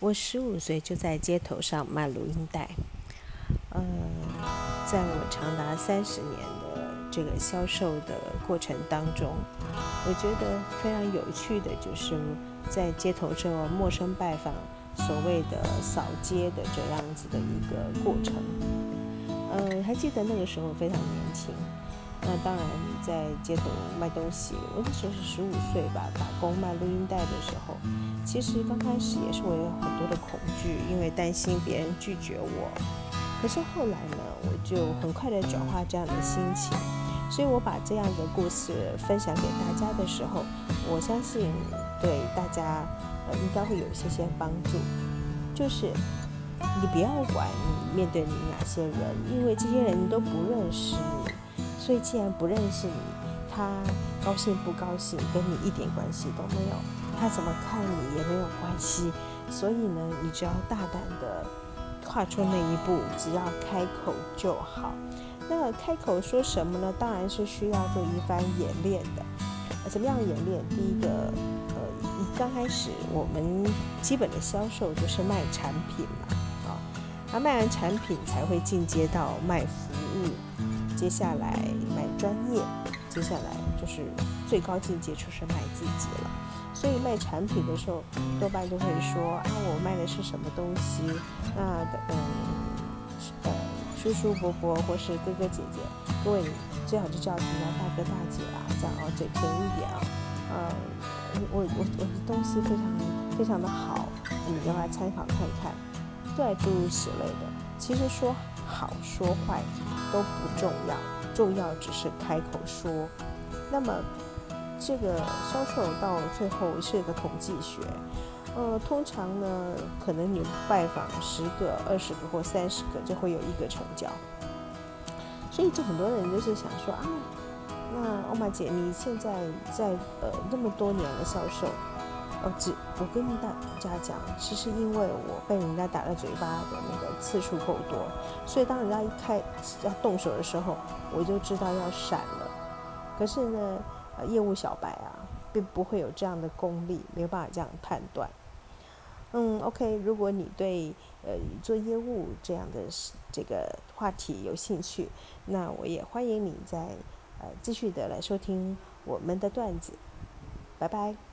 我十五岁就在街头上卖录音带，呃，在我长达三十年的这个销售的过程当中，我觉得非常有趣的就是在街头这陌生拜访，所谓的扫街的这样子的一个过程。呃，还记得那个时候非常年轻。那当然，在街头卖东西，我那时候是十五岁吧，打工卖录音带的时候，其实刚开始也是我有很多的恐惧，因为担心别人拒绝我。可是后来呢，我就很快的转化这样的心情，所以我把这样的故事分享给大家的时候，我相信对大家呃应该会有一些些帮助。就是你不要管你面对你哪些人，因为这些人都不认识你。所以，既然不认识你，他高兴不高兴跟你一点关系都没有，他怎么看你也没有关系。所以呢，你只要大胆的跨出那一步，只要开口就好。那开口说什么呢？当然是需要做一番演练的。怎么样演练？第一个，呃，刚开始我们基本的销售就是卖产品嘛，啊，那卖完产品才会进阶到卖服务。接下来卖专业，接下来就是最高境界就是卖自己了。所以卖产品的时候，多半都会说啊，我卖的是什么东西？那嗯呃，叔叔伯伯或是哥哥姐姐，各位最好就叫什么大哥大姐啊，这样哦，嘴甜一点啊。呃，我我我的东西非常非常的好，你要来参考看看，对，诸如此类的。其实说好说坏。都不重要，重要只是开口说。那么，这个销售到最后是一个统计学。呃，通常呢，可能你拜访十个、二十个或三十个，就会有一个成交。所以，就很多人就是想说啊，那欧玛姐，你现在在呃那么多年的销售。哦，只我跟大家讲，其实因为我被人家打了嘴巴的那个次数够多，所以当人家一开要动手的时候，我就知道要闪了。可是呢，呃，业务小白啊，并不会有这样的功力，没有办法这样判断。嗯，OK，如果你对呃做业务这样的这个话题有兴趣，那我也欢迎你在呃继续的来收听我们的段子。拜拜。